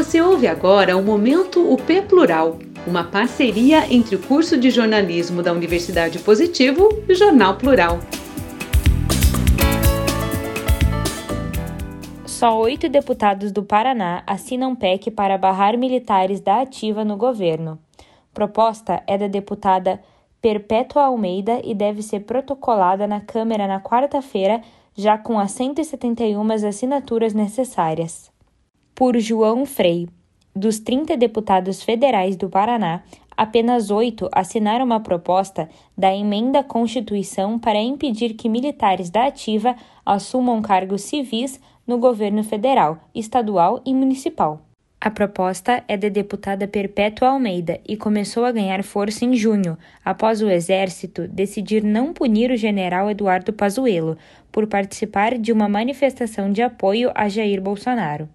Você ouve agora o Momento UP Plural, uma parceria entre o curso de jornalismo da Universidade Positivo e o Jornal Plural. Só oito deputados do Paraná assinam PEC para barrar militares da ativa no governo. Proposta é da deputada Perpétua Almeida e deve ser protocolada na Câmara na quarta-feira, já com as 171 assinaturas necessárias. Por João Frei. Dos 30 deputados federais do Paraná, apenas oito assinaram uma proposta da emenda à Constituição para impedir que militares da ativa assumam cargos civis no governo federal, estadual e municipal. A proposta é da deputada Perpétua Almeida e começou a ganhar força em junho, após o Exército decidir não punir o general Eduardo Pazuello por participar de uma manifestação de apoio a Jair Bolsonaro.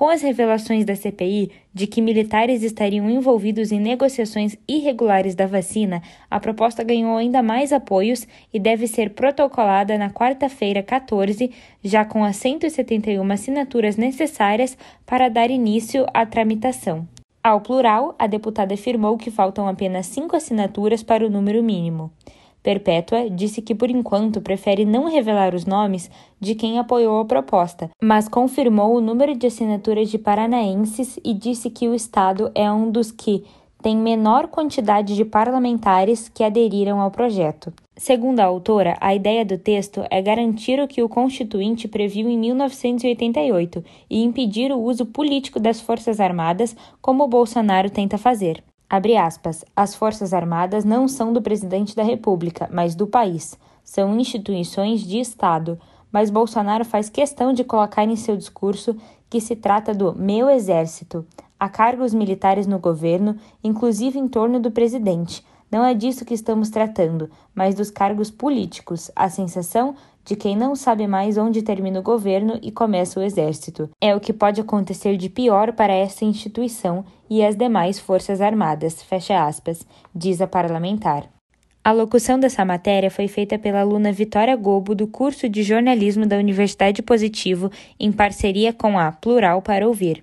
Com as revelações da CPI de que militares estariam envolvidos em negociações irregulares da vacina, a proposta ganhou ainda mais apoios e deve ser protocolada na quarta-feira, 14, já com as 171 assinaturas necessárias para dar início à tramitação. Ao plural, a deputada afirmou que faltam apenas cinco assinaturas para o número mínimo. Perpétua disse que, por enquanto, prefere não revelar os nomes de quem apoiou a proposta, mas confirmou o número de assinaturas de paranaenses e disse que o Estado é um dos que tem menor quantidade de parlamentares que aderiram ao projeto. Segundo a autora, a ideia do texto é garantir o que o Constituinte previu em 1988 e impedir o uso político das Forças Armadas, como Bolsonaro tenta fazer. Abre aspas. As Forças Armadas não são do presidente da República, mas do país. São instituições de Estado. Mas Bolsonaro faz questão de colocar em seu discurso que se trata do meu exército. Há cargos militares no governo, inclusive em torno do presidente. Não é disso que estamos tratando, mas dos cargos políticos. A sensação de quem não sabe mais onde termina o governo e começa o exército. É o que pode acontecer de pior para essa instituição e as demais forças armadas, fecha aspas, diz a parlamentar. A locução dessa matéria foi feita pela aluna Vitória Gobo do curso de jornalismo da Universidade Positivo em parceria com a Plural para Ouvir.